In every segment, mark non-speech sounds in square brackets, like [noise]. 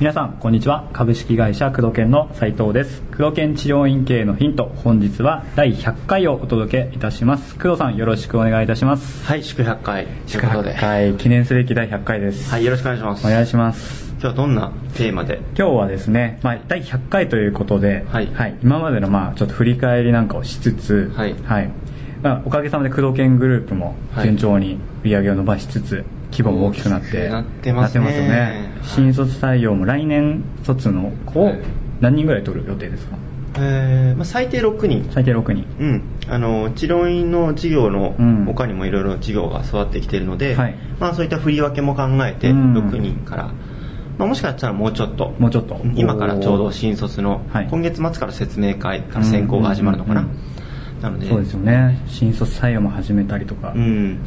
皆さんこんにちは。株式会社工藤研の斉藤です。工藤研治療院経営のヒント本日は第100回をお届けいたします。工藤さんよろしくお願いいたします。はい祝100回。祝100回。記念すべき第100回です。はいよろしくお願いします。お願いします。今日はどんなテーマで？今日はですね、まあ、第100回ということで、はい。今までのまあちょっと振り返りなんかをしつつ、はい。まあ、おかげさまで工藤研グループも順調に売り上げを伸ばしつつ規模も大きくなってなってますよね。はい新卒採用も来年卒の子をはい。何人ぐらい取る予定ですか？えーまあ、最低6人。最低6人。うん、あの治療院の事業のうん。他にもいろいろ事業が育ってきているので、はい。まあ、そういった振り分けも考えてうん。6人から、まあ、もしかしたらもうちょっと。もうちょっと。今からちょうど新卒の、はい。今月末から説明会から選考が始まるのかな、うんうん。なので。そうですよね。新卒採用も始めたりとか、うん、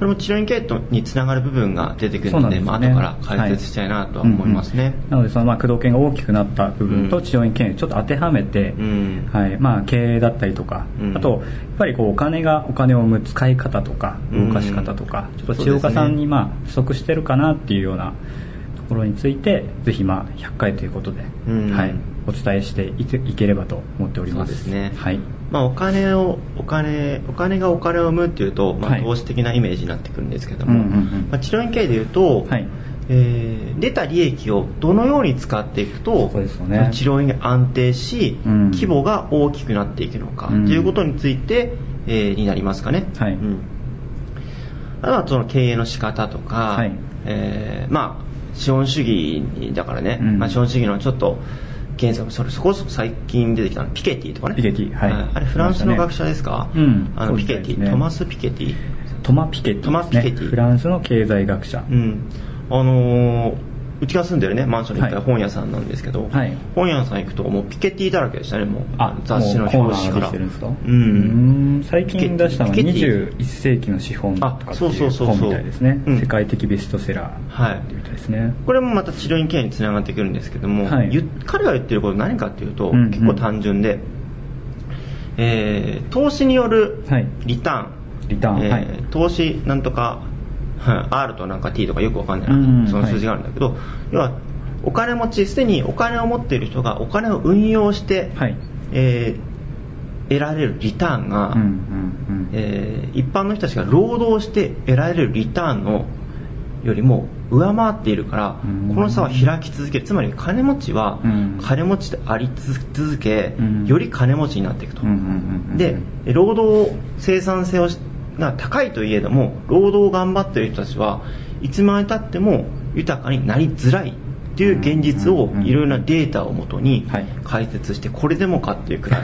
これも治療院系統につながる部分が出てくるのでですよね後から解説したいなとは思いますね、なのでそのまあ駆動券が大きくなった部分うん。と治療院経営ちょっと当てはめて、うん。はい。まあ、経営だったりとか、うん。あとやっぱりこうお金がお金を生む使い方とかうん。動かし方とか、ちょっとそうですね。千岡さんにまあ不足してるかなっていうようなところについてぜひまあ100回ということで、うん。はい、お伝えしていていければと思っております。そうですね。はいまあ、お金をお金お金がお金を生むっていうと、まあ、はい。投資的なイメージになってくるんですけども、うんうんうん。まあ、治療院経営でいうと、はい。えー出た利益をどのように使っていくとそうですよね。治療院が安定し、うん。規模が大きくなっていくのか、うん。ということについて、えーになりますかね。はい。うん。あとはその経営の仕方とか、はい。えーまあ資本主義だからね、うん。まあ、資本主義のちょっと原則それそこそこ最近出てきたのピケティとかね。ピケティはい。あれフランスの学者ですか、うん。あのピケティ、トマス・ピケティ。トマ・ピケティね、トマピケティ。フランスの経済学者、うん。あのーうちが住んでるねマンションに行ったはい。本屋さんなんですけど、はい。本屋さん行くともうピケティだらけでしたねもう。あ雑誌の表紙から。ううんん。最近出したのはピケティ。21世紀の資本とかっていうそうそうそう本みたいですね、うん。世界的ベストセラはい。ーみたいですね。これもまた治療院経営につながってくるんですけども、はい。ゆ彼が言ってること何かっていうと、うんうん。結構単純で、えー投資によるはい。リターン、リターン、えーはい。投資なんとか、はい R となんか T とかよくわかんないな、うんその数字があるんだけど、要はお金持ちすでにお金を持っている人がお金を運用して、はい。えー得られるリターンが、うんうんうん。えー一般の人たちが労働して得られるリターンのよりも上回っているからうん。この差は開き続ける。つまり金持ちはうん。金持ちであり続けうん。より金持ちになっていくと。うんうんうんうん。で労働生産性をしが高いといえども労働を頑張っている人たちはいつまでたっても豊かになりづらいっていう現実をいろいろなデータをもとにはい。解説してこれでもかっていうくらい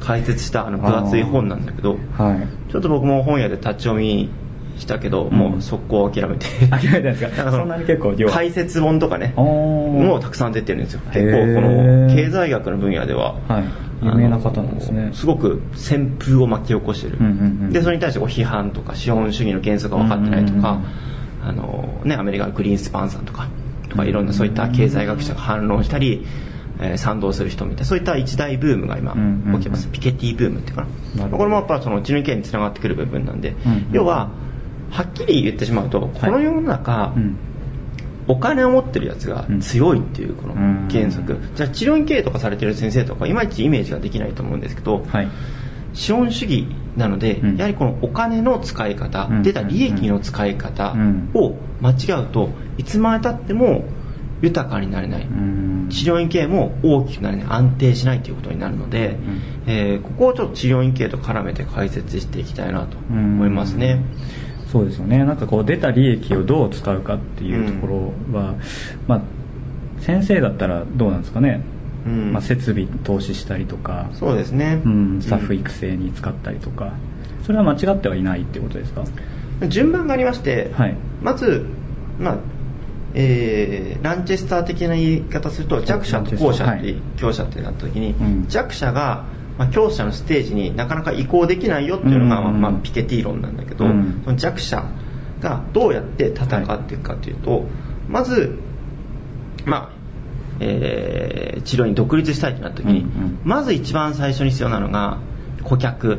解説したあの分厚い本なんだけどはい。ちょっと僕も本屋で立ち読みしたけど、もう速攻諦めて。諦めたんですか？[laughs] そんなに結構量。解説本とかねおもーたくさん出てるんですよ。結構この経済学の分野では、はい有名な方なんですね。すごく旋風を巻き起こしてる、うんうんうんでそれに対してこう批判とか資本主義の原則が分かってないとか、あのね、アメリカのグリーンスパンさんとかとかいろんなそういった経済学者が反論したり、えー賛同する人みたいなそういった一大ブームが今うんうんうん。起きてます、ピケティブームっていうかな。これもやっぱその治療系につながってくる部分なんで、うんうん。要ははっきり言ってしまうと、この世の中、うんお金を持ってるやつが強いっていうこの原則、じゃあ治療院経営とかされてる先生とかいまいちイメージができないと思うんですけど、はい。資本主義なので、うん。やはりこのお金の使い方、うん。出た利益の使い方うん。を間違うといつまでたっても豊かになれない、うん。治療院経営も大きくなれない安定しないということになるので、ん。えーここをちょっと治療院経営と絡めて解説していきたいなと思いますね。そうですよね。なんかこう出た利益をどう使うかっていうところは、まあ先生だったらどうなんですかね、うん。まあ、設備投資したりとか、そうですね、うん、スタッフ育成に使ったりとか。それは間違ってはいないっていうことですか？順番がありまして、はい。まず、まあえーランチェスター的な言い方すると弱者と後者って、はい強者ってなった時に、うん。弱者が、まあ、強者のステージになかなか移行できないよっていうのが、うん。まあ、ピケティ論なんだけど、うん。その弱者がどうやって戦っていくかというと、まずまあえー治療に独立したいとなった時に、うんうん。まず一番最初に必要なのが顧客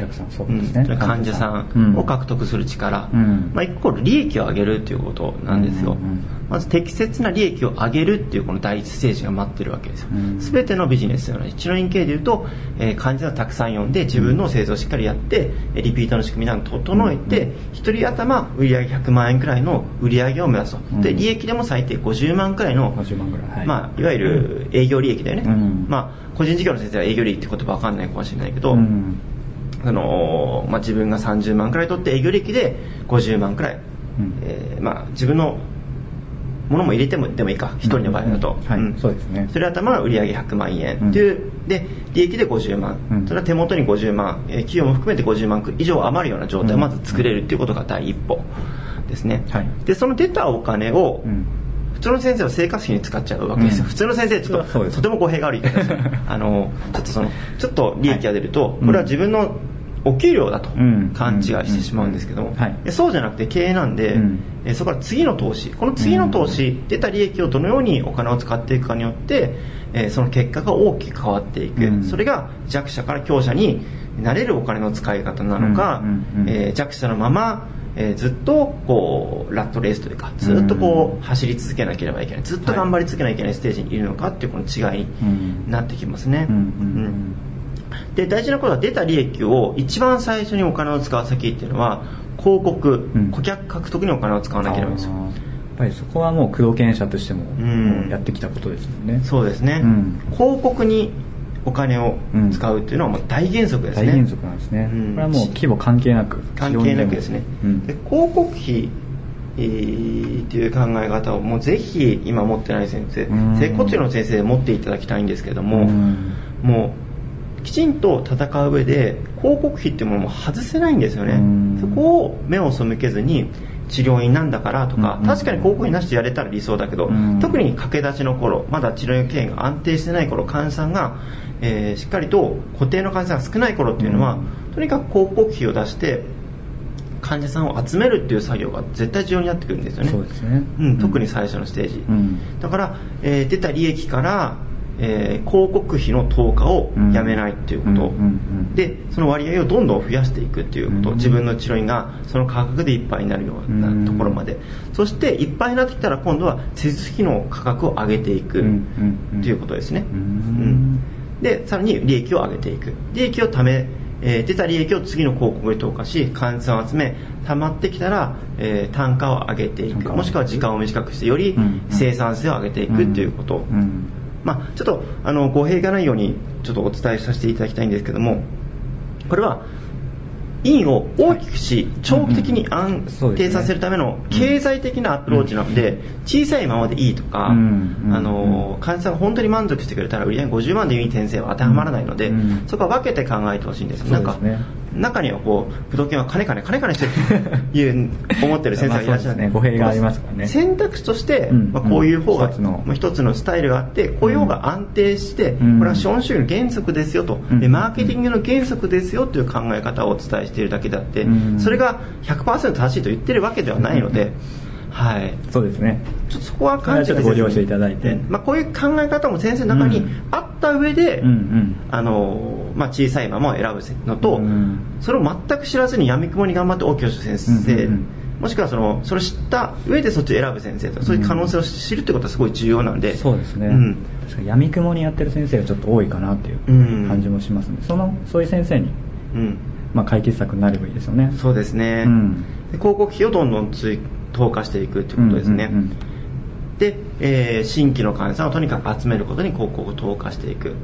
客さんそうですね、うん。患者さん。を獲得する力、うん。まあ、イコール利益を上げるっていうことなんですよ、うんうんうんまず適切な利益を上げるっていうこの第一ステージが待ってるわけですよ、うん。全てのビジネスのような治療院系でいうと、えー患者さんをたくさん呼んで自分の製造をしっかりやってえーリピートの仕組みなどを整えて、一人頭売上100万円くらいの売り上げを目指すと、でうん。利益でも最低50万くらいの50万ぐらい、はい。まあ、いわゆる営業利益だよね、うん。まあ、個人事業の先生は営業利益って言葉わかんないかもしれないけど、うんあのまあ、自分が30万くらい取って営業利益で50万くらい、うん。えーまあ、自分のものも入れてもでもいいか。一人の場合だと、うん。はい。そうですね。それ頭が売上100万円っていう、で利益で50万、うん。それは手元に50万、えー企業も含めて50万以上余るような状態をまず作れるっていうことが第一歩ですね、はい。でその出たお金を、うん。普通の先生は生活費に使っちゃうわけですよ、うん。普通の先生ちょっととても語弊がある [laughs] あのちょっとそのちょっと利益が出ると、これは自分のお給料だとうん。勘違いしてしまうんですけども、そうじゃなくて経営なんで、うん。えそこから次の投資。この次の投資、出た利益をどのようにお金を使っていくかによって、えーその結果が大きく変わっていく、うん。それが弱者から強者になれるお金の使い方なのか、えー弱者のままえーずっとこうラットレースというかずっとこう走り続けなければいけないずっと頑張り続けなきゃいけないステージにいるのかっていうこの違いになってきますね、うんで大事なことは出た利益を一番最初にお金を使う先っていうのは広告、うん。顧客獲得にお金を使わなければいけないんですよ。やっぱりそこはもう工藤研者としてもやってきたことですもんね。そうですね、うん。広告にお金を使うっていうのはもう大原則ですね。大原則なんですね、うん。これはもう規模関係なく関係なくですね、うん。で広告費えーっていう考え方をもうぜひ今持ってない先生うん。接骨院の先生で持っていただきたいんですけども、うん。もうきちんと戦う上で広告費っていうものも外せないんですよね、うん。そこを目を背けずに治療院なんだからとか、うん。確かに広告費なしでやれたら理想だけど、うん。特に駆け出しの頃まだ治療院経営が安定してない頃患者さんが、えーしっかりと固定の患者さんが少ない頃っていうのは、とにかく広告費を出して患者さんを集めるっていう作業が絶対重要になってくるんですよね。ね。うん、特に最初のステージ、うん。だから、えー出た利益から、えー広告費の投下をやめないっていうこと、でその割合をどんどん増やしていくっていうこと、うん自分の治療院がその価格でいっぱいになるようなところまで、そしていっぱいになってきたら今度は施術費の価格を上げていくっていうことですね、うんうん。でさらに利益を上げていく。利益をためえー出た利益を次の広告に投下し患者さんを集め溜まってきたら、えー単価を上げていく。もしくは時間を短くしてよりうん生産性を上げていくっていうこと、うんまあ、ちょっとあの語弊がないようにちょっとお伝えさせていただきたいんですけどもこれは院を大きくし長期的に安定させるための経済的なアプローチなので小さいままでいいとかあの患者さんが本当に満足してくれたら売り上げ50万でいい先生は当てはまらないのでうんそこは分けて考えてほしいんですなんか中にはこう不動券は金金金金してるいう思ってる先生がいらっしゃる。[laughs] ね語弊がありますからね。選択肢として、うん。まあ、こういう方が一つのまあ一つのスタイルがあってこういう方が安定して、うん。これは資本主義の原則ですよと、うん。でマーケティングの原則ですよという考え方をお伝えしているだけであって、うん。それが100%正しいと言ってるわけではないので、はい、そうですね。ちょっとそこは勘違いせずにこれはちょっとご了承いただいて。うん。まあ、こういう考え方も先生の中にうん。あった上で、うんうん。あのまあ、小さいままを選ぶのと、うんそれを全く知らずに闇雲に頑張って大きくした先生、うんうんうん。もしくはそのそれを知った上でそっちを選ぶ先生とそういう可能性を知るってことはすごい重要なんで、そうですね、うん。確かに闇雲にやってる先生がちょっと多いかなっていううん。感じもしますね、そのそういう先生に、うん、まあ、解決策になればいいですよね。そうですね、うん。で広告費をどんどん追投下していくっていうことですね、うんうんうん。で、えー新規の患者さんをとにかく集めることに広告を投下していく。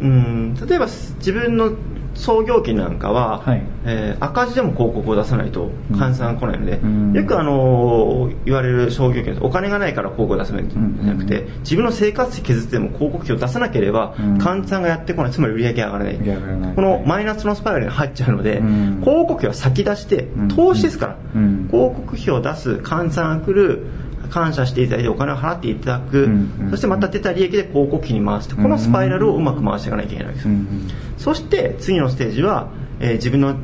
うん例えば自分の創業期なんかは、はい。えー赤字でも広告を出さないと患者さんが来ないので、うん。よくあのー言われる創業期お金がないから広告を出せないんじゃなくて、うん。自分の生活費削っても広告費を出さなければ、うん。患者さんがやってこない。つまり売り上げ上がらない。売り上がらない。このマイナスのスパイラルに入っちゃうので、うん。広告費は先出してん。投資ですから、うん。広告費を出す換算が来る感謝していただいてお金を払っていただく、うんうんそしてまた出た利益で広告費に回してこのスパイラルをうまく回していかなきゃいけないわけです、うんうんそして次のステージは、えー自分の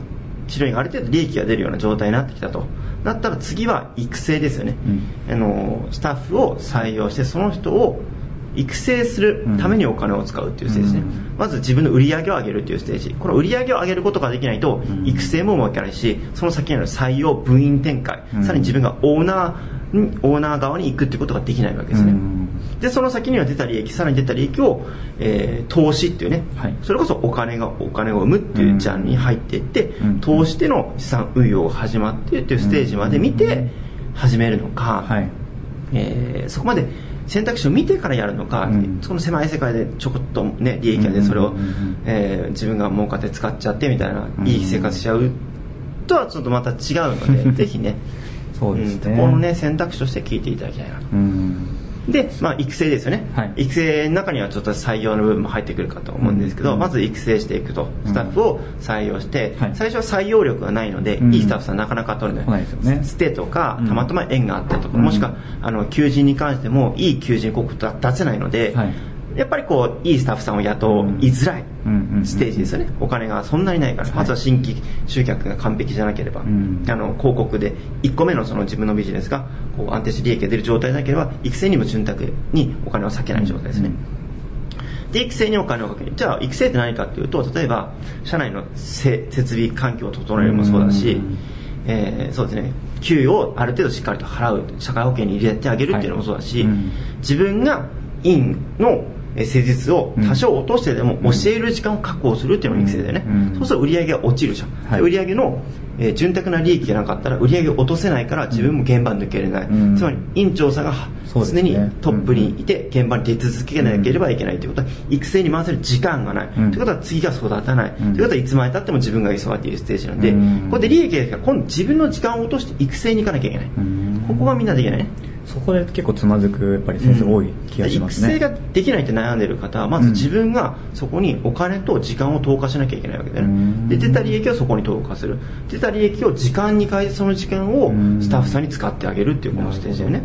治療院がある程度利益が出るような状態になってきたと。なったら次は育成ですよね、あのスタッフを採用してその人を育成するためにお金を使うっていうステージですね、まず自分の売り上げを上げるっていうステージ。この売り上げを上げることができないと育成もうまくいかないしその先にある採用部員展開、さらに自分がオーナーオーナー側に行くってことができないわけですね、でその先には出た利益さらに出た利益を、えー、投資っていうね、はい、それこそお金がお金を生むっていうジャンルに入っていって、投資での資産運用が始まってっていうステージまで見て始めるのか、はい、えー、そこまで選択肢を見てからやるのか、うん、その狭い世界でちょこっとね利益がでそれを、えー、自分が儲かって使っちゃってみたいな、いい生活しちゃうとはちょっとまた違うので [laughs] ぜひねそうですね、うん、このね選択肢として聞いていただきたいなと。うん。で、まあ、育成ですよね、はい、育成の中にはちょっと採用の部分も入ってくるかと思うんですけど、うん、まず育成していくと。スタッフを採用して、うん、最初は採用力がないので、うん、いいスタッフさんなかなか取れない。ですよ、ね、ステとかたまたま縁があったとか、もしくはあの求人に関してもいい求人広告出せないので、はいやっぱりこういいスタッフさんを雇いづらいステージですよね。お金がそんなにないからまずは新規集客が完璧じゃなければ、あの広告で1個目のその自分のビジネスがこう安定して利益が出る状態でなければ育成にも潤沢にお金を割けない状態ですね、で育成にお金をかける。じゃあ育成って何かっていうと例えば社内の設備環境を整えるもそうだし、えー、そうですね。給与をある程度しっかりと払う。社会保険に入れてあげるっていうのもそうだし、はい。自分が院の施術を多少落としてでも教える時間を確保するっていうのが育成だよね、そうすると売り上げが落ちるじゃん、はい、売り上げの、えー、潤沢な利益がなかったら売り上げを落とせないから自分も現場に抜けれない、つまり院長さんが常にトップにいて現場に出続けなければいけないということは育成に回せる時間がない、ということは次が育たない、ということはいつまでたっても自分が急がっているステージなんで、ここで利益が今度自分の時間を落として育成に行かなきゃいけない、ここがみんなできないねそこで結構つまずくやっぱり先生多い気がしますね、うん、育成ができないって悩ん。でる方はまず自分がそこにお金と時間を投下しなきゃいけないわけで、ね、で出た利益をそこに投下する。出た利益を時間に変えてその時間をスタッフさんに使ってあげるっていうこのステージだよね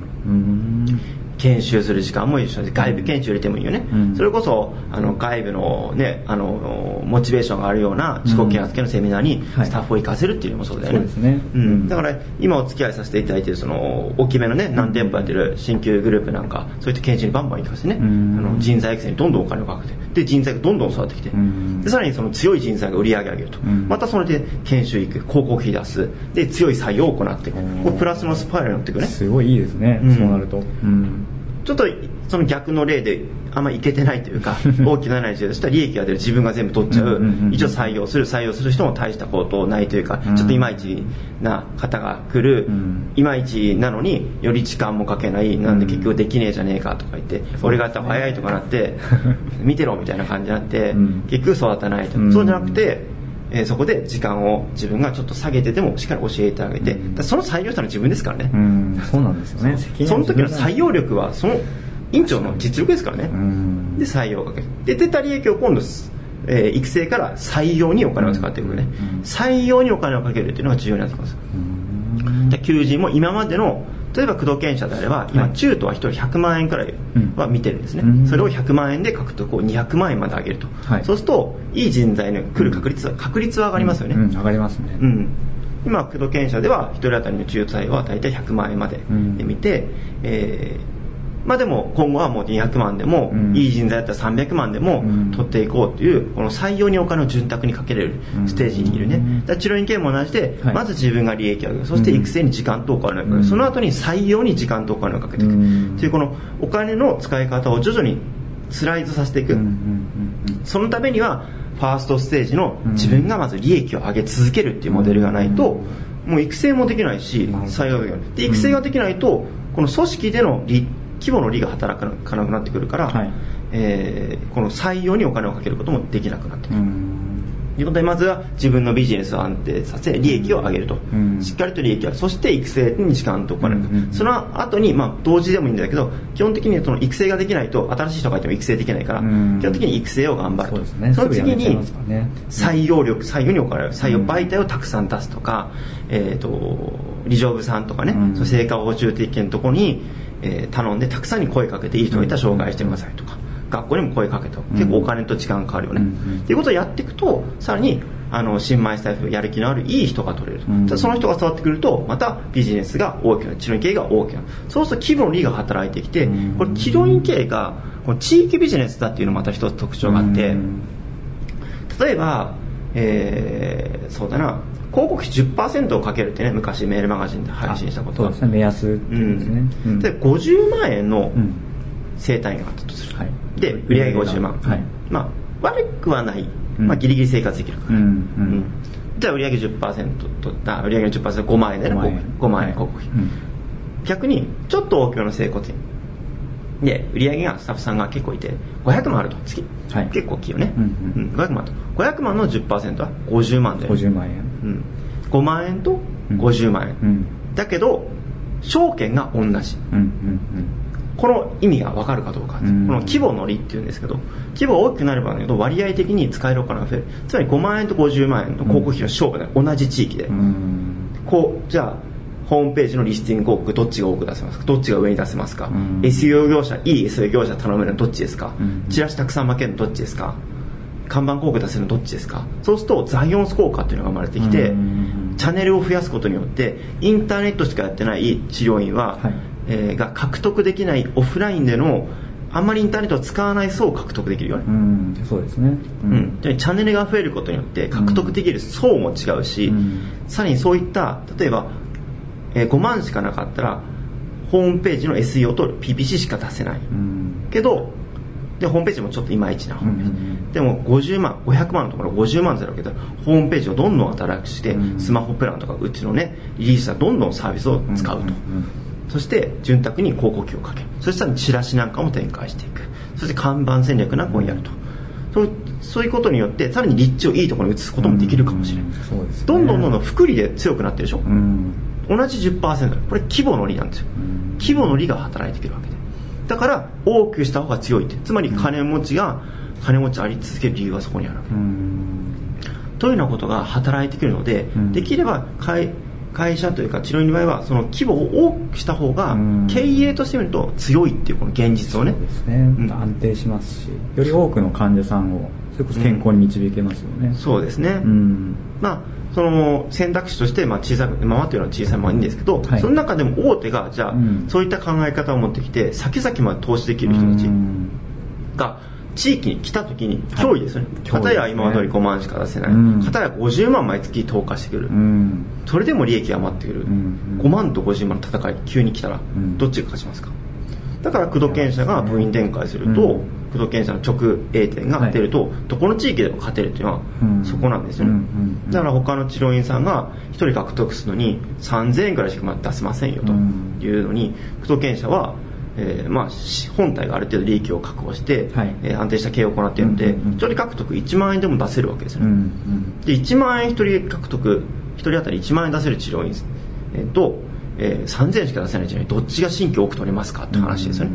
研修する時間も一緒で外部研修入れてもいいよね、うん、それこそあの外部のねあのモチベーションがあるような自己啓発系のセミナーにスタッフを行かせるっていうのもそうだよね,、ね。うん、だから今お付き合いさせていただいてるその大きめのね何店舗やってる新旧グループなんかそういった研修にバンバン行かせてね、うん、あの人材育成にどんどんお金をかけて。で人材がどんどん育ってきて、でさらにその強い人材が売り上げ上げると、またそれで研修行く広告費出す。で強い採用を行っていく。プラスのスパイラルになっていくね。すごいいいですね、そうなると、うんちょっとその逆の例であんまりいけてないというか [laughs] 大きなないとした。ら利益が出る自分が全部取っちゃう。一応採用する。採用する人も大したことないというかちょっといまいちな方が来る。いまいちなのにより時間もかけない。なんで結局できねえじゃねえかとか言って俺がやったら早いとかなって [laughs] 見てろみたいな感じになって結局育たないと。そうじゃなくてえー、そこで時間を自分がちょっと下げてでもしっかり教えてあげて、うん、その採用したのは自分ですからね、うん、そうなんですよね。その時の採用力はその院長の実力ですからね、うん、で採用をかける。で出た利益を今度、えー、育成から採用にお金を使っていくね、採用にお金をかけるっていうのが重要になってきます、で求人も今までの例えば工藤研社であれば今中途は1人100万円くらいは見てるんですね、うん、それを100万円で書くとこう200万円まで上げると、はい、そうするといい人材の来る確率は確率は上がりますよね、うん、上がりますね、うん、今工藤研社では1人当たりの中途は大体100万円までで見て、えーまあでも今後はもう200万でも、うん、いい人材だったら300万でも取っていこうっていうこの採用にお金を潤沢にかけれるステージにいるね、だ治療院系も同じで、はい、まず自分が利益を上げる。そして育成に時間とお金をかける、その後に採用に時間とお金をかけていく。っていうこのお金の使い方を徐々にスライドさせていく、そのためにはファーストステージの自分がまず利益を上げ続けるっていうモデルがないと、もう育成もできないし採用ができないで育成ができないとこの組織での利規模の利が働かなくなってくるから、はい、えー、この採用にお金をかけることもできなくなってくる。ということでまずは自分のビジネスを安定させ利益を上げると、うん、しっかりと利益をそして育成に時間とお金をかける、その後にまあ同時でもいいんだけど基本的にその育成ができないと新しい人がいても育成できないから、うん、基本的に育成を頑張る。とそ、ね,、の次に採用力採用にお金を採用媒体をたくさん出すとか、えーと、と理事部さんとかね、その成果報酬的のところにえー、頼んでたくさんに声かけていい人がいたら紹介してくださいとか、学校にも声かけて結構お金と時間かかるよね、っていうことをやっていくとさらにあの新米スタイフやる気のあるいい人が取れる、うん、その人が伝わってくるとまたビジネスが大きな治療院経営が大きなそうすると規模の利が働いてきて、これ治療院経営がここの地域ビジネスだっていうのもまた一つ特徴があって。うん。例えば、えーそうだな広告費10%をかけるってね昔メールマガジンで配信したことが。そうですね。目安ですね、うん。で50万円のうん。生単位があったとする、はい。で売上50万、はい。まあ悪くはない、うん。まあ、ギリギリ生活できるから、うんううん。んじゃあ売上10%とあ売上の 10%5 万円でね。5万円。5万円広告費、逆にちょっと大きめの整骨院で売上がスタッフさんが結構いて500万あると月、はい。結構大きいよね、うんうん。500万と。500万の10%は50万で、50万円。うん、5万円と50万円、うん。だけど証券が同じ。うんうんこの意味が分かるかどうか、う。ん。この規模の利っていうんですけど規模が大きくなればなるほど割合的に使えるお金が増えるつまり5万円と50万円の広告費の勝負で同じ地域で、うんうん。こうじゃあホームページのリスティング広告どっちが多く出せますか？どっちが上に出せますか、うん。SEO 業者いい SEO 業者頼めるのどっちですか、うん。チラシたくさん負けるのどっちですか？看板広告出せるのどっちですか？そうするとザイオンス効果っていうのが生まれてきて、うんチャンネルを増やすことによってインターネットしかやってない治療院は、はい。えーが獲得できないオフラインでのあんまりインターネットを使わない層を獲得できるよね、うん。そうですね。ううん。でチャンネルが増えることによって獲得できる層も違うし、うん。さらにそういった例えば、えー5万しかなかったらホームページの SEO と PPC しか出せない。うん。けどでホームページもちょっといまいちな。ホームページ、うんうん。でも50万500万のところ50万ってなるわけでホームページをどんどん新しくして、うんスマホプランとかうちのねリリースはどんどんサービスを使うと、んんそして潤沢に広告費をかける。そしたらチラシなんかも展開していく。そして看板戦略なんかをやると。そうそういうことによってさらに立地をいいところに移すこともできるかもしれない、うん。そうですね。どんどんどんどん福利で強くなってるでしょ、うん同じ10%これ規模の利なんですよ。うん規模の利が働いてくるわけで。だから大きくした方が強いって。つまり金持ちが金持ちあり続ける理由はそこにあるわけ。うん。というようなことが働いてくるので、うん。できれば会会社というか治療院の場合はその規模を大きくした方がうん。経営としてみると強いっていうこの現実をね。ね、うん。安定しますしより多くの患者さんをそれこそ健康に導けますよね、そうですね、うん。まあその選択肢としてまあ小さくままというのは小さいままいいんですけど、はい。その中でも大手がじゃあ、うん。そういった考え方を持ってきて先々まで投資できる人たちうん。が地域に来た時にはい。脅威ですよね、脅威ですね。片や今までより5万しか出せない、うん。片や50万毎月投下してくる、うん。それでも利益が余ってくる、うん。5万と50万の戦い急に来たらん。どっちが勝ちますか？だから工藤研社が部員展開すると、うん工藤研社の直営店が出ると、どこの地域でも勝てるっていうのはうん。そこなんですよね、うんうんうん。だから他の治療院さんが1人獲得するのに3000円ぐらいしか出せませんよとうん。いうのに工藤研社はえーまあ、し本体がある程度利益を確保して、はい。えー安定した経営を行っているので、うんうんうん。1人獲得1万円でも出せるわけですよね、うんうんで1万円1人獲得1人当たり1万円出せる治療院、えーと、えー3000円しか出せない治療院どっちが新規を多く取れますかって話ですよね、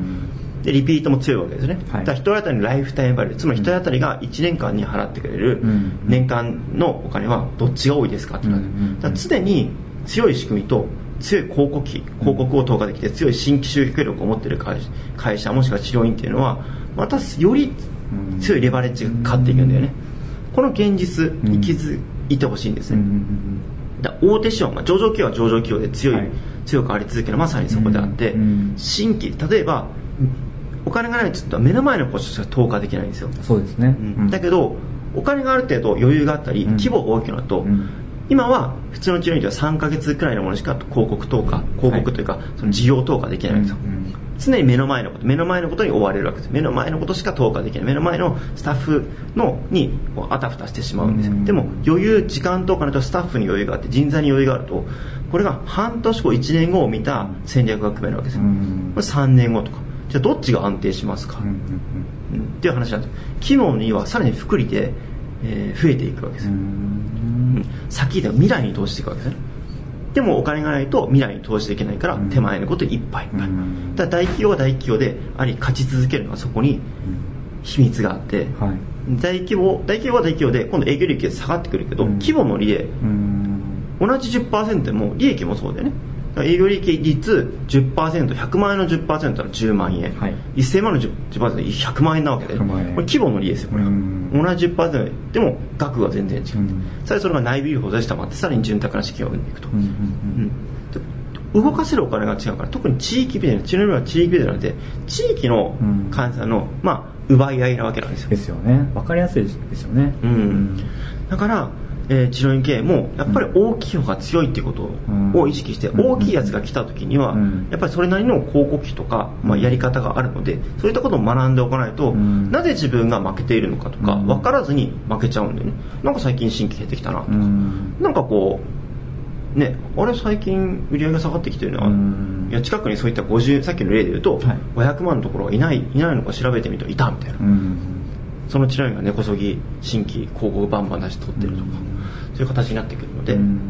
でリピートも強いわけですね、はい。だから1人当たりのライフタイムバリュー。つまり1人当たりが1年間に払ってくれるうん。年間のお金はどっちが多いですかっていうのはうんうんうんだ常に強い仕組みと強い広告費広告を投下できて強い新規集客力を持っている会社会社もしくは治療院っていうのはまたより強いレバレッジがかかっていくんだよね。この現実に気づいてほしいんですね、んだ大手資本が上場企業は上場企業で強い、はい。強くあり続けるまさにそこであって、新規例えばお金がないと目の前のことしか投下できないんですよ、うんそうですね、うん。だけどお金がある程度余裕があったり、うん。規模が大きくなると、うん。今は普通の治療院では3ヶ月くらいのものしか広告投下広告というか、その事業投下できないんですよ、うん。常に目の前のこと目の前のことに追われるわけです。目の前のことしか投下できない。目の前のスタッフのにこうあたふたしてしまうんですよ、うん。でも余裕時間とお金とスタッフに余裕があって人材に余裕があるとこれが半年後1年後を見た戦略が組めるわけですよ、うん。これ3年後とかじゃあどっちが安定しますか、うんうんうん。っていう話なんです。機能にはさらに福利で、えー増えていくわけです、先で未来に投資していくわけですね。でもお金がないと未来に投資できないからうん。手前のこといっぱい。いっぱい、うん。だから大企業は大企業であり勝ち続けるのはそこに秘密があって、はい。大規模大企業は大企業で今度営業利益が下がってくるけど、うん。規模の利でうん。同じ10%でも利益もそうだよね営業利益率 10%100 万円の10%なら10万円、はい。1000万の 10%, 10%で100万円なわけで。100これ規模の利ですよこれは。うん。同じ10%でも額が全然違う、うん。さらにそれが内部留保で下回ってさらに潤沢な資金を生んでいくと、うんうんうん。で動かせるお金が違うから特に地域ビジネス治療は地域ビジネスなんで地域の患者さんの、まあ、奪い合いなわけなんですよ。ですよね。分かりやすいですよね。うん、だから、えー治療院経営もやっぱり大きい方が強いっていうことを意識して、うん。大きいやつが来た時には、うん。やっぱりそれなりの広告費とか、まあ、やり方があるのでそういったことを学んでおかないと、うん。なぜ自分が負けているのかとかうん。分からずに負けちゃうんだよね。なんか最近新規減ってきたなとか、うん。なんかこうねあれ最近売り上げが下がってきてるな、うん。いや近くにそういった50さっきの例で言うと、はい。500万のところがいないいないのか調べてみるといたみたいな、うんその治療院が根こそぎ新規広告バンバン出して取ってるとか、そういう形になってくるので、うん。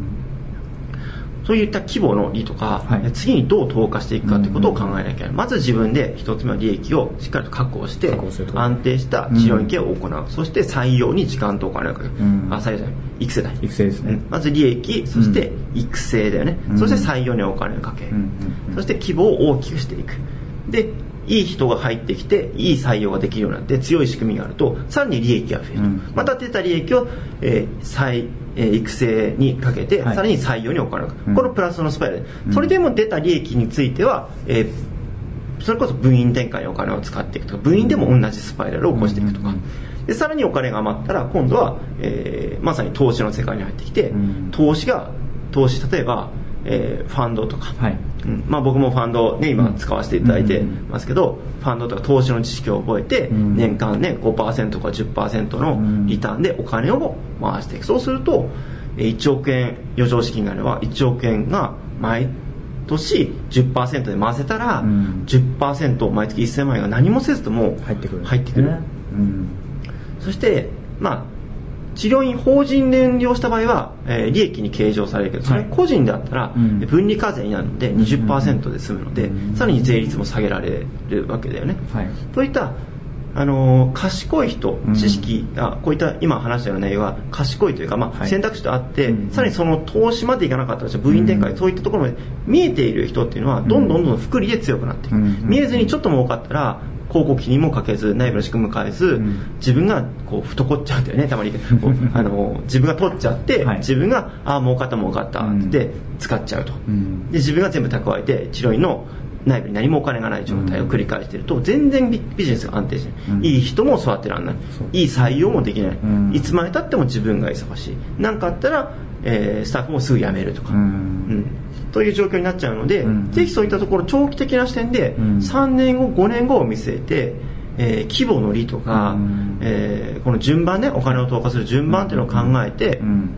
そういった規模の利とか、はい。次にどう投下していくかということを考えなきゃいけない、まず自分で一つ目の利益をしっかりと確保して安定した治療院系を行う、そして採用に時間とお金をかける、うん。あ採用じゃない。育成だ育成ですね。うん。まず利益そして育成だよね、うん。そして採用にお金をかける、うんうんうん。そして規模を大きくしていく。でいい人が入ってきていい採用ができるようになって強い仕組みがあるとさらに利益が増える、うん。また出た利益を、えー再えー育成にかけて、はい。さらに採用にお金をかける、うん。このプラスのスパイラル、うん。それでも出た利益については、えーそれこそ部員転換にお金を使っていくとか部員でも同じスパイラルを起こしていくとか、うん。でさらにお金が余ったら今度は、えーまさに投資の世界に入ってきて、うん。投資が投資例えば、えーファンドとか、はい。うん。まあ、僕もファンドね今使わせていただいてうん。ますけど、ファンドとか投資の知識を覚えて、うん。年間ね5%とか10%のリターンでお金を回していく。そうするとえー1億円余剰資金があれば1億円が毎年10%で回せたら、うん。10%毎月1000万円が何もせずとも入ってくる入ってくる、ねうん。そしてまあ治療院法人で運用した場合は、えー利益に計上されるけどそれはい。個人であったら、うん。分離課税になるので20%で済むので、うん。さらに税率も下げられるわけだよね、はい。そういったあのー賢い人うん。知識がこういった今話したような内容は賢いというか、まあはい。選択肢とあって、うん。さらにその投資までいかなかったとして部員展開、うん。そういったところまで見えている人っていうのはどんどんどんどん福利で強くなっていく、うん。見えずにちょっと儲かったら広告費にもかけず内部の仕組みも変えず、うん。自分がこう太こっちゃうんだよねたまに。こう [laughs] あの自分が取っちゃって、はい。自分がああ儲かった儲かったって使っちゃうと、うん。で自分が全部蓄えて治療院の内部に何もお金がない状態を繰り返していると全然ビビジネスが安定しない、うん。いい人も育てられない。いい採用もできない、うん。いつまでたっても自分が忙しい。何かあったら、えースタッフもすぐ辞めるとか、うん。うんという状況になっちゃうので、うん。ぜひそういったところ長期的な視点でうん。3年後5年後を見据えて、えー規模の利とか、うん。えーこの順番ねお金を投下する順番っていうのを考えて、うん。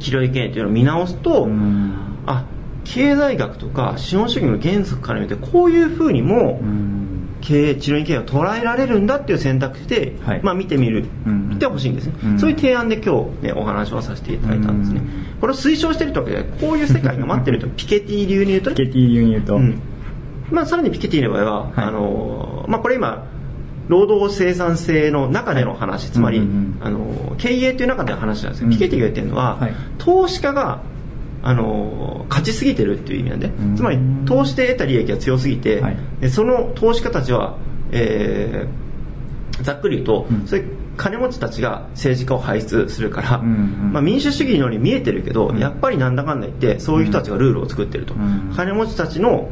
治療医経営っていうのを見直すと、うん。あ経済学とか資本主義の原則から見てこういうふうにもうん経営治療院経営を捉えられるんだっていう選択肢で、はい。まあ、見てみる、うん見てほしいんですね、うん。そういう提案で今日、ね、お話をさせていただいたんですね、うんこれを推奨してるというわけでこういう世界が待ってると。[laughs] ピケティ流に言うとね。ピケティ流に言うと、うん。まあ、さらにピケティの場合は、はい。あのまあ、これ今労働生産性の中での話、つまり、うんうんうんあの経営という中での話なんですよ、うん。ピケティが言ってるのは、はい。投資家があの勝ちすぎてるっていう意味なんで、うん。つまり投資で得た利益が強すぎて、はい。でその投資家たちは、えーざっくり言うと、うん。そういう金持ちたちが政治家を輩出するから、うんうん。まあ、民主主義のように見えてるけど、うん。やっぱりなんだかんだ言ってそういう人たちがルールを作ってると、うん。金持ちたちの、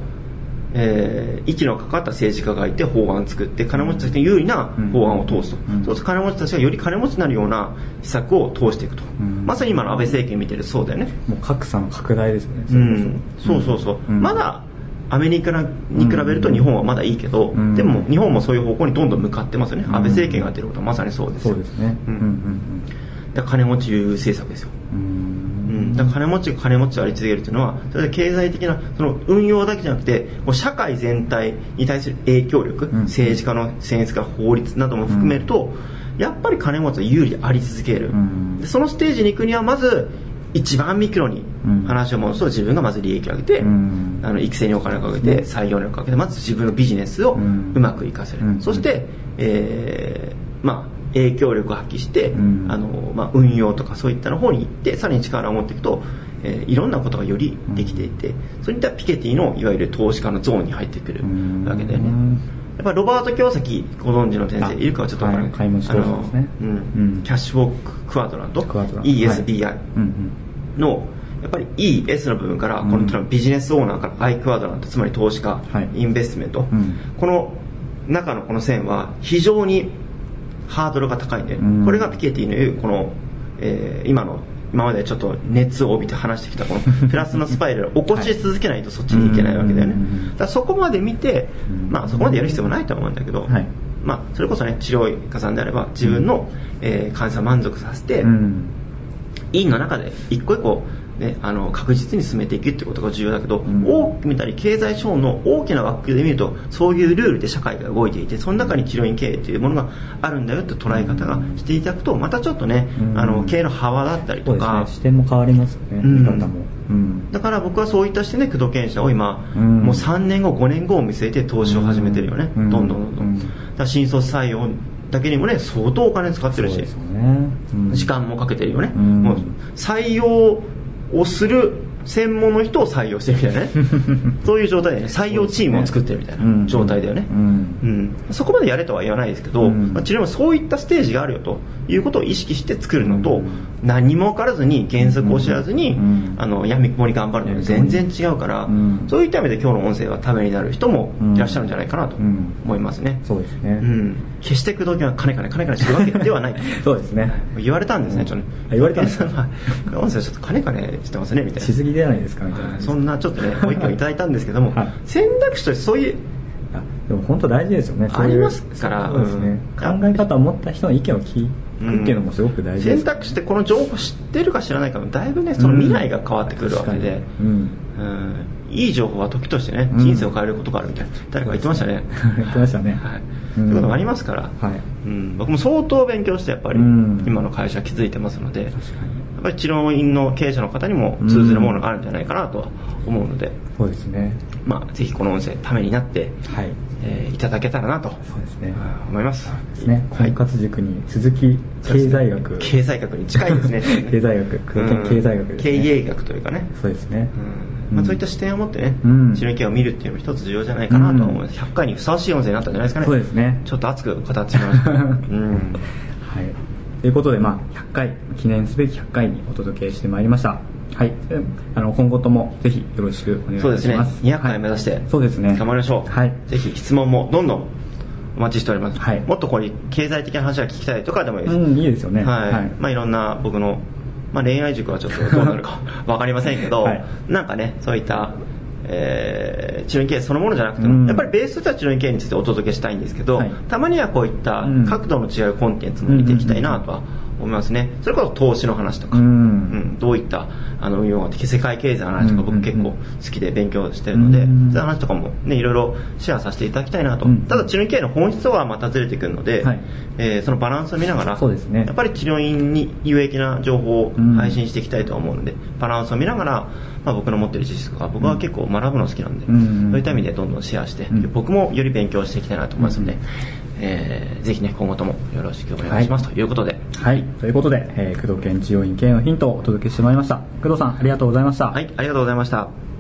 えー息のかかった政治家がいて法案を作って金持ちたちに有利な法案を通すと、うん。そうすると金持ちたちがより金持ちになるような施策を通していくと、ん。まさに今の安倍政権見てるとそうだよね。もう格差の拡大ですよね。うん、そうそうそう、ん。まだアメリカに比べると日本はまだいいけど、うん。でも日本もそういう方向にどんどん向かってますよね、うん。安倍政権がやってることはまさにそうですよ。そうですね。うん。うん。金持ち政策ですよ、うん、だから金持ちが金持ちであり続けるというのはそれで経済的なその運用だけじゃなくてもう社会全体に対する影響力、うん。政治家の選出から法律なども含めると、やっぱり金持ちは有利であり続ける、うん。でそのステージに行くにはまず一番ミクロにうん。話を戻すと自分がまず利益を上げて、うん。あの育成にお金をかけて採用にお金をかけてまず自分のビジネスをううんまく活かせる、うん。そして、えーまあ影響力を発揮して、うん。あのまあ、運用とかそういったの方に行ってさらに力を持っていくと、えーいろんなことがよりできていて、そういったピケティのいわゆる投資家のゾーンに入ってくるうん。わけだよね、やっぱりロバート京崎ご存知の先生い。るかはちょっとわからない。はい。あのうん。うん。キャッシュウォーククワドラント？クワドラント。ESBI うんの、やっぱり ES の部分からこのビジネスオーナーからアイクワードなんてつまり投資家、はい。インベストメント、うん。この中のこの線は非常にハードルが高いんで、うん。これがピケティの言うこの、えー今の今までちょっと熱を帯びて話してきたこの [laughs] プラスのスパイラルを起こし続けないとそっちに行けないわけだよね、うん。だそこまで見てうん、まあ、そこまでやる必要もないと思うんだけど、はい。まあ、それこそね治療家さんであれば自分の、えー患者さんを満足させて、うん。院の中で一個一個、ね、あの確実に進めていくってことが重要だけど、ん。大きく見たり経済資本の大きな枠で見るとそういうルールで社会が動いていてその中に治療院経営というものがあるんだよって捉え方がしていただくとまたちょっとね、うん。あの経営の幅だったりとかね。視点も変わりますよねうん。見方も。うん。だから僕はそういった視点で工藤研社を今、うん。もう3年後5年後を見据えて投資を始めてるよね、うん。どんどんどんどん、うん。だから新卒採用だけにもね相当お金使ってるしね。うん。時間もかけてるよね、うん。もう採用をする専門の人を採用してるみたいなね。[laughs] そういう状態でね。採用チームを作ってるみたいな状態だよね、うん。うん。そこまでやれとは言わないですけど、うん。まあ、治療もそういったステージがあるよということを意識して作るのと、うん。何も分からずに原則を知らずに、うん。あの闇雲に頑張るのと全然違うから、うん。そういった意味で今日の音声はためになる人もいらっしゃるんじゃないかなとうん。思いますね、そうですね。うん、決して工藤家は金金金金してるわけではない。[laughs] そうですね。言われたんですね、ちょっとね。あ言われたんですか？はい音声ちょっと金金してますねみたいな。しすぎじゃないですかみたいな。そんなちょっとねご意見をいただいたんですけども、はい。選択肢としてそういうあでも本当大事ですよねありますからそうですね、うん。考え方を持った人の意見を聞くっていうのもすごく大事です、選択肢ってこの情報知ってるか知らないかもだいぶねその未来が変わってくるわけで、うん。うんいい情報は時としてねうん。人生を変えることがあるみたいな。誰か言ってましたね。[laughs] 言ってましたね。はい。うん。そういうことがありますから、はい。うん、僕も相当勉強してやっぱりうん。今の会社気づいてますので、やっ確かに。ぱり治療院の経営者の方にも通ずるものがあるんじゃないかなとは思うので、そうですね。まあ、ぜひこの音声ためになって、はい。えーいただけたらなとそうですね。思います。ですね。はい。婚活塾に鈴木経済学。経済学に近いですね。[laughs] 経済学。うん。経済学経営学というかね。そうですね。うんまあ、そういった視点を持ってね、うん。治療系を見るっていうのも一つ重要じゃないかなと思います、100回にふさわしい音声になったんじゃないですかね。そうですね。ちょっと熱く語ってしまいました、[laughs] うん、はい。ということで、まあ、100回記念すべき100回にお届けしてまいりました。はい。うん。あの今後ともぜひよろしくお願いいそうですね。たします200回目指して、はいそうですね。頑張りましょう、はい。ぜひ質問もどんどんお待ちしております、はい。もっとこれ経済的な話が聞きたいとかでもいいです、うんいいですよね。はい。はい。まあ、いろんな僕の、まあ、恋愛塾はちょっとどうなるか [laughs] 分かりませんけど、はい。なんかねそういった、えー、治療院経営そのものじゃなくても、うん。やっぱりベースとしては治療院経営についてお届けしたいんですけど、はい。たまにはこういったうん。角度の違うコンテンツも見ていきたいなとは思いますね。それこそ投資の話とか、うん。うん。どういったあの運用があって世界経済の話とかうん。僕結構好きで勉強してるので、うん。そういう話とかもねいろいろシェアさせていただきたいなと、うん。ただ治療院経営の本質とはまたずれてくるので、はい。えーそのバランスを見ながらそうですね。やっぱり治療院に有益な情報をうん。配信していきたいと思うので、バランスを見ながら、まあ、僕の持ってる知識とか僕は結構学ぶの好きなんで、うん。そういった意味でどんどんシェアして、うん。僕もより勉強していきたいなと思いますので、うん。えーぜひね今後ともよろしくお願いします、ということではい。ということで、えー工藤県治療院経営のヒントをお届けしてまいりました。工藤さんありがとうございました。はいありがとうございました。